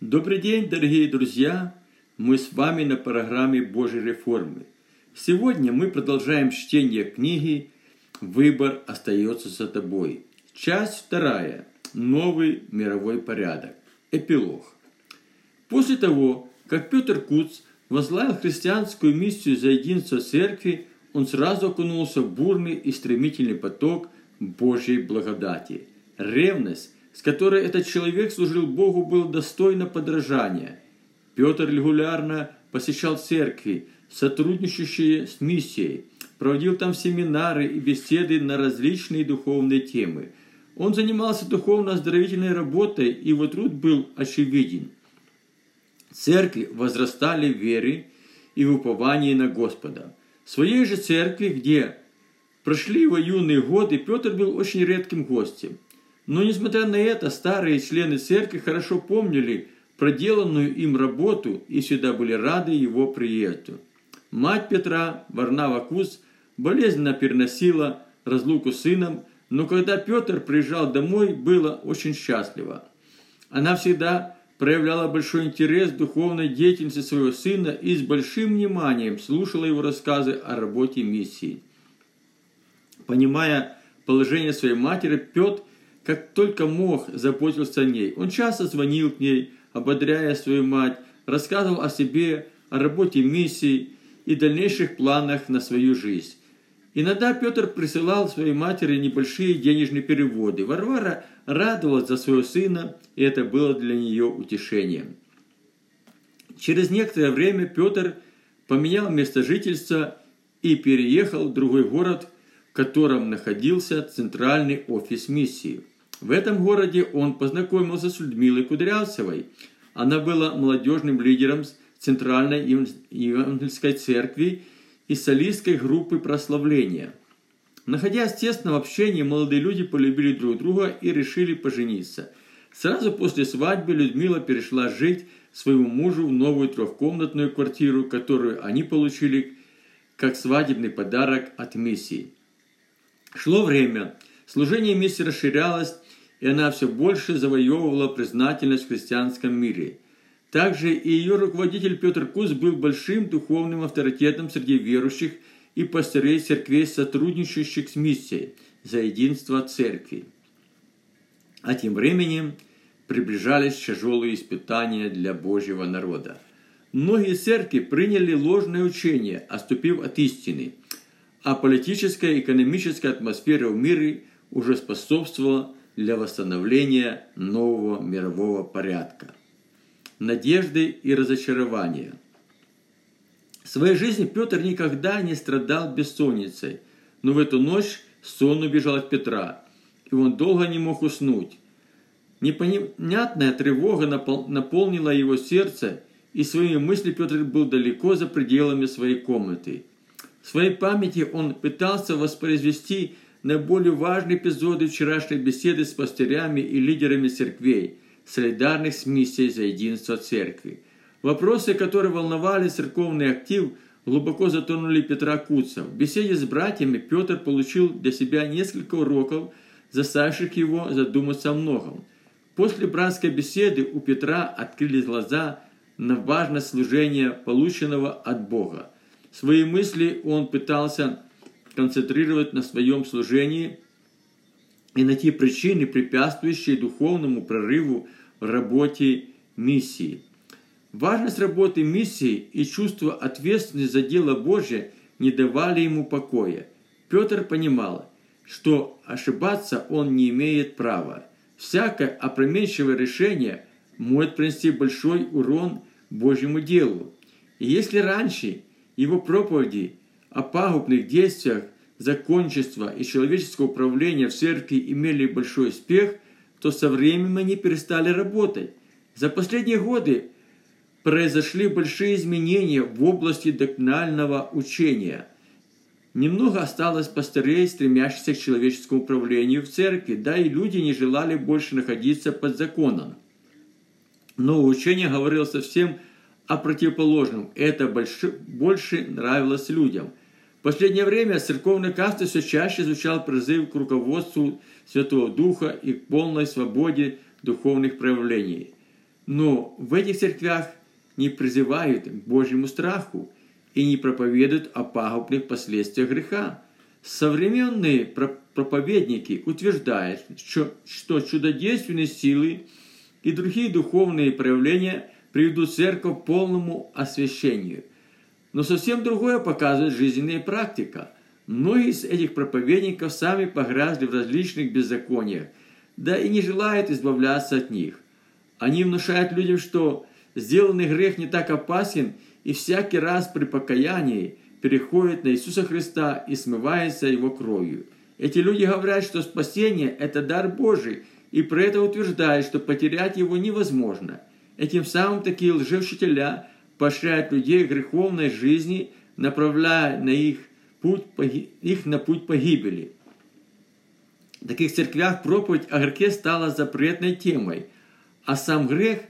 Добрый день, дорогие друзья! Мы с вами на программе Божьей реформы. Сегодня мы продолжаем чтение книги «Выбор остается за тобой». Часть вторая. Новый мировой порядок. Эпилог. После того, как Петр Куц возглавил христианскую миссию за единство церкви, он сразу окунулся в бурный и стремительный поток Божьей благодати. Ревность, с которой этот человек служил Богу, был достойно подражания. Петр регулярно посещал церкви, сотрудничающие с миссией, проводил там семинары и беседы на различные духовные темы. Он занимался духовно-оздоровительной работой, и его труд был очевиден. Церкви возрастали в вере и в уповании на Господа. В своей же церкви, где прошли его юные годы, Петр был очень редким гостем. Но, несмотря на это, старые члены церкви хорошо помнили проделанную им работу и всегда были рады его приезду. Мать Петра, Варнава Куз, болезненно переносила разлуку с сыном, но когда Петр приезжал домой, было очень счастливо. Она всегда проявляла большой интерес к духовной деятельности своего сына и с большим вниманием слушала его рассказы о работе миссии. Понимая положение своей матери, Петр как только мог, заботился о ней. Он часто звонил к ней, ободряя свою мать, рассказывал о себе, о работе миссии и дальнейших планах на свою жизнь. Иногда Петр присылал своей матери небольшие денежные переводы. Варвара радовалась за своего сына, и это было для нее утешением. Через некоторое время Петр поменял место жительства и переехал в другой город, в котором находился центральный офис миссии. В этом городе он познакомился с Людмилой Кудрявцевой. Она была молодежным лидером Центральной Евангельской церкви и солистской группы прославления. Находясь в тесном общении, молодые люди полюбили друг друга и решили пожениться. Сразу после свадьбы Людмила перешла жить своему мужу в новую трехкомнатную квартиру, которую они получили как свадебный подарок от миссии. Шло время, служение миссии расширялось, и она все больше завоевывала признательность в христианском мире. Также и ее руководитель Петр Куз был большим духовным авторитетом среди верующих и пастырей церквей, сотрудничающих с миссией за единство церкви. А тем временем приближались тяжелые испытания для Божьего народа. Многие церкви приняли ложное учение, оступив от истины, а политическая и экономическая атмосфера в мире уже способствовала для восстановления нового мирового порядка. Надежды и разочарования. В своей жизни Петр никогда не страдал бессонницей, но в эту ночь сон убежал от Петра, и он долго не мог уснуть. Непонятная тревога наполнила его сердце, и своими мыслями Петр был далеко за пределами своей комнаты. В своей памяти он пытался воспроизвести наиболее важные эпизоды вчерашней беседы с пастырями и лидерами церквей, солидарных с миссией за единство церкви. Вопросы, которые волновали церковный актив, глубоко затронули Петра Куца. В беседе с братьями Петр получил для себя несколько уроков, заставивших его задуматься о многом. После братской беседы у Петра открылись глаза на важность служения, полученного от Бога. Свои мысли он пытался концентрировать на своем служении и найти причины, препятствующие духовному прорыву в работе миссии. Важность работы миссии и чувство ответственности за дело Божье не давали ему покоя. Петр понимал, что ошибаться он не имеет права. Всякое опрометчивое решение может принести большой урон Божьему делу. И если раньше его проповеди о пагубных действиях закончества и человеческого управления в церкви имели большой успех, то со временем они перестали работать. За последние годы произошли большие изменения в области доктринального учения. Немного осталось пастырей, стремящихся к человеческому управлению в церкви, да и люди не желали больше находиться под законом. Но учение говорило совсем о противоположном. Это больше, больше нравилось людям. В последнее время церковной касты все чаще звучал призыв к руководству Святого Духа и к полной свободе духовных проявлений. Но в этих церквях не призывают к Божьему страху и не проповедуют о пагубных последствиях греха. Современные проповедники утверждают, что, что чудодейственные силы и другие духовные проявления приведут церковь к полному освящению. Но совсем другое показывает жизненная практика. Многие из этих проповедников сами погрязли в различных беззакониях, да и не желают избавляться от них. Они внушают людям, что сделанный грех не так опасен, и всякий раз при покаянии переходит на Иисуса Христа и смывается Его кровью. Эти люди говорят, что спасение – это дар Божий, и при этом утверждают, что потерять его невозможно. Этим самым такие лжеучителя поощряют людей к греховной жизни, направляя на их, путь, их на путь погибели. В таких церквях проповедь о грехе стала запретной темой, а сам грех –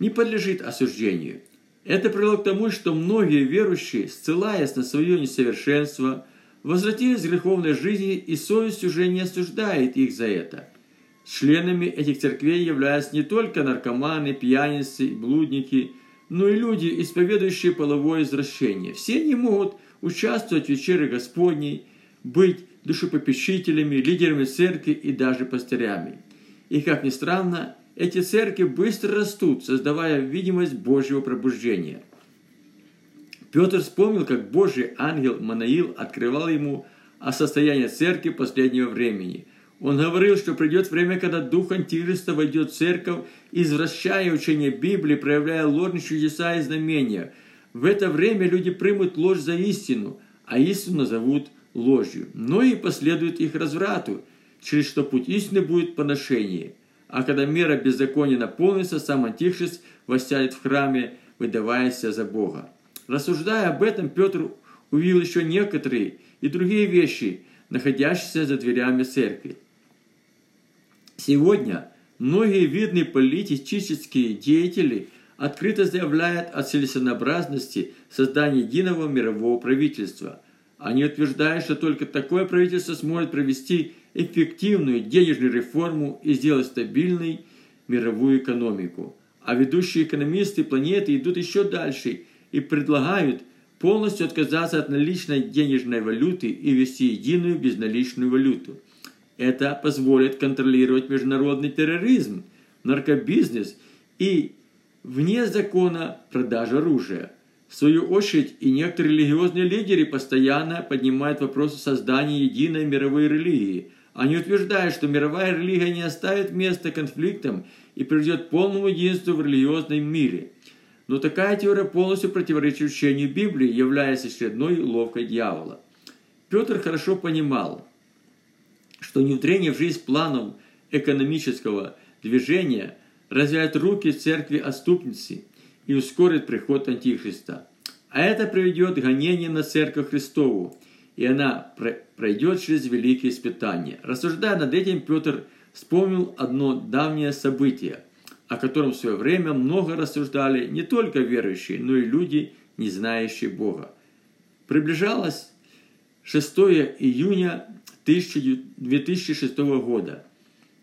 не подлежит осуждению. Это привело к тому, что многие верующие, ссылаясь на свое несовершенство, возвратились к греховной жизни, и совесть уже не осуждает их за это. Членами этих церквей являются не только наркоманы, пьяницы, блудники, но и люди, исповедующие половое извращение. Все они могут участвовать в вечере Господней, быть душепопечителями, лидерами церкви и даже пастырями. И, как ни странно, эти церкви быстро растут, создавая видимость Божьего пробуждения. Петр вспомнил, как Божий ангел Манаил открывал ему о состоянии церкви последнего времени. Он говорил, что придет время, когда дух Антихриста войдет в церковь, извращая учение Библии, проявляя ложные чудеса и знамения. В это время люди примут ложь за истину, а истину назовут ложью. Но и последует их разврату, через что путь истины будет поношение – а когда мера беззакония наполнится, сам Антихрист воссядет в храме, выдаваясь за Бога. Рассуждая об этом, Петр увидел еще некоторые и другие вещи, находящиеся за дверями церкви. Сегодня многие видные политические деятели открыто заявляют о целесообразности создания единого мирового правительства. Они утверждают, что только такое правительство сможет провести эффективную денежную реформу и сделать стабильной мировую экономику. А ведущие экономисты планеты идут еще дальше и предлагают полностью отказаться от наличной денежной валюты и ввести единую безналичную валюту. Это позволит контролировать международный терроризм, наркобизнес и вне закона продажу оружия. В свою очередь и некоторые религиозные лидеры постоянно поднимают вопрос о создании единой мировой религии – они утверждают, что мировая религия не оставит места конфликтам и приведет к полному единству в религиозном мире. Но такая теория полностью противоречит учению Библии, являясь очередной ловкой дьявола. Петр хорошо понимал, что внедрение в жизнь планов экономического движения развяет руки церкви отступницы и ускорит приход Антихриста. А это приведет к гонению на церковь Христову – и она пройдет через великие испытания. Рассуждая над этим, Петр вспомнил одно давнее событие, о котором в свое время много рассуждали не только верующие, но и люди, не знающие Бога. Приближалось 6 июня 2006 года.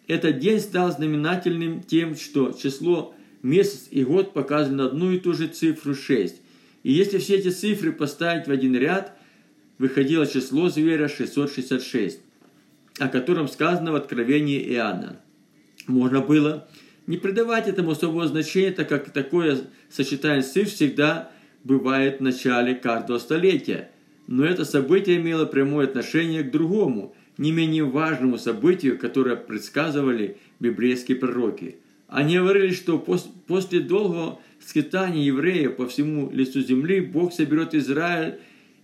Этот день стал знаменательным тем, что число месяц и год показаны на одну и ту же цифру 6. И если все эти цифры поставить в один ряд, выходило число зверя 666, о котором сказано в Откровении Иоанна. Можно было не придавать этому особого значения, так как такое сочетание цифр всегда бывает в начале каждого столетия. Но это событие имело прямое отношение к другому, не менее важному событию, которое предсказывали библейские пророки. Они говорили, что после долгого скитания евреев по всему лицу земли Бог соберет Израиль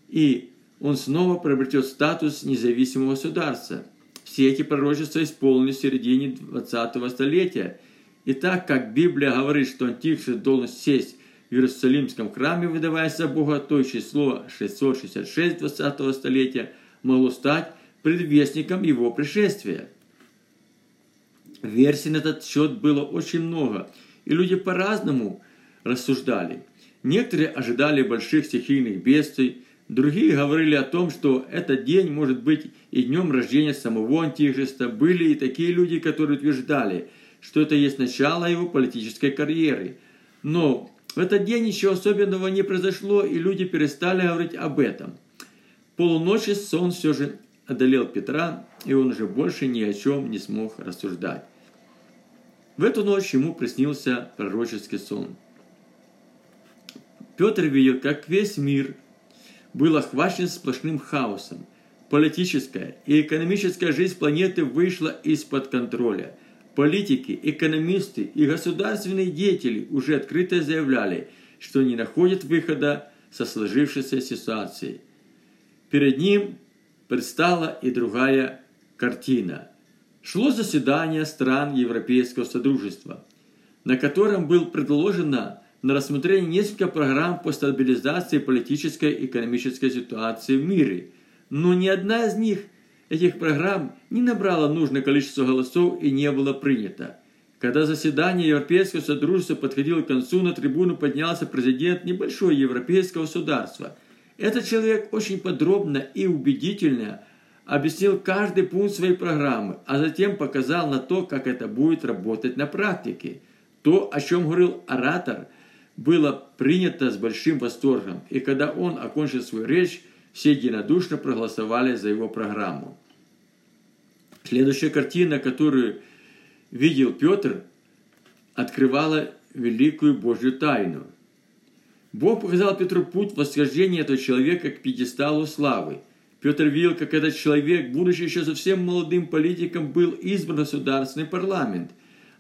и он снова приобретет статус независимого государства. Все эти пророчества исполнились в середине 20-го столетия. И так как Библия говорит, что Антихрист должен сесть в Иерусалимском храме, выдаваясь за Бога, то число 666 20-го столетия могло стать предвестником его пришествия. Версий на этот счет было очень много, и люди по-разному рассуждали. Некоторые ожидали больших стихийных бедствий, Другие говорили о том, что этот день может быть и днем рождения самого Антихриста. Были и такие люди, которые утверждали, что это есть начало его политической карьеры. Но в этот день ничего особенного не произошло, и люди перестали говорить об этом. Полуночи сон все же одолел Петра, и он уже больше ни о чем не смог рассуждать. В эту ночь ему приснился пророческий сон. Петр видел, как весь мир был охвачен сплошным хаосом. Политическая и экономическая жизнь планеты вышла из-под контроля. Политики, экономисты и государственные деятели уже открыто заявляли, что не находят выхода со сложившейся ситуацией. Перед ним предстала и другая картина. Шло заседание стран Европейского Содружества, на котором был предложено на рассмотрение несколько программ по стабилизации политической и экономической ситуации в мире, но ни одна из них, этих программ, не набрала нужное количество голосов и не была принята. Когда заседание Европейского Содружества подходило к концу, на трибуну поднялся президент небольшого европейского государства. Этот человек очень подробно и убедительно объяснил каждый пункт своей программы, а затем показал на то, как это будет работать на практике. То, о чем говорил оратор – было принято с большим восторгом, и когда он окончил свою речь, все единодушно проголосовали за его программу. Следующая картина, которую видел Петр, открывала великую Божью тайну. Бог показал Петру путь восхождения этого человека к пьедесталу славы. Петр видел, как этот человек, будучи еще совсем молодым политиком, был избран в государственный парламент,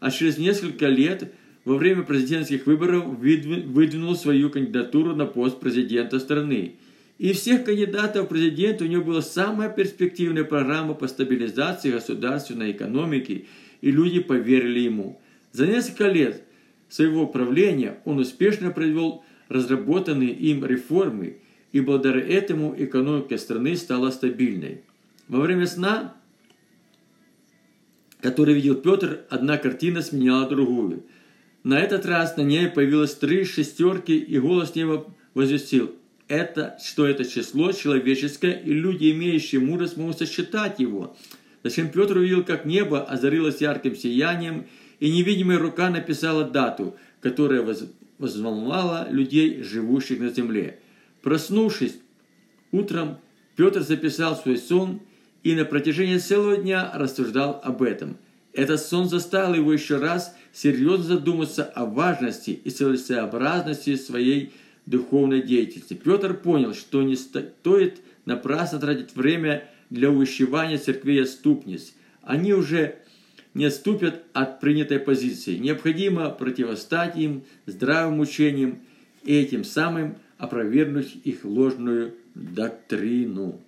а через несколько лет – во время президентских выборов выдвинул свою кандидатуру на пост президента страны. И всех кандидатов в президенты у него была самая перспективная программа по стабилизации государственной экономики, и люди поверили ему. За несколько лет своего правления он успешно провел разработанные им реформы, и благодаря этому экономика страны стала стабильной. Во время сна, который видел Петр, одна картина сменяла другую – на этот раз на ней появилось три шестерки, и голос неба возвестил, это, что это число человеческое, и люди, имеющие мудрость, могут сосчитать его. Зачем Петр увидел, как небо озарилось ярким сиянием, и невидимая рука написала дату, которая возволновала людей, живущих на земле. Проснувшись утром, Петр записал свой сон и на протяжении целого дня рассуждал об этом. Этот сон заставил его еще раз серьезно задуматься о важности и целесообразности своей духовной деятельности. Петр понял, что не стоит напрасно тратить время для увещевания церквей отступниц. Они уже не отступят от принятой позиции. Необходимо противостать им здравым учением и этим самым опровергнуть их ложную доктрину.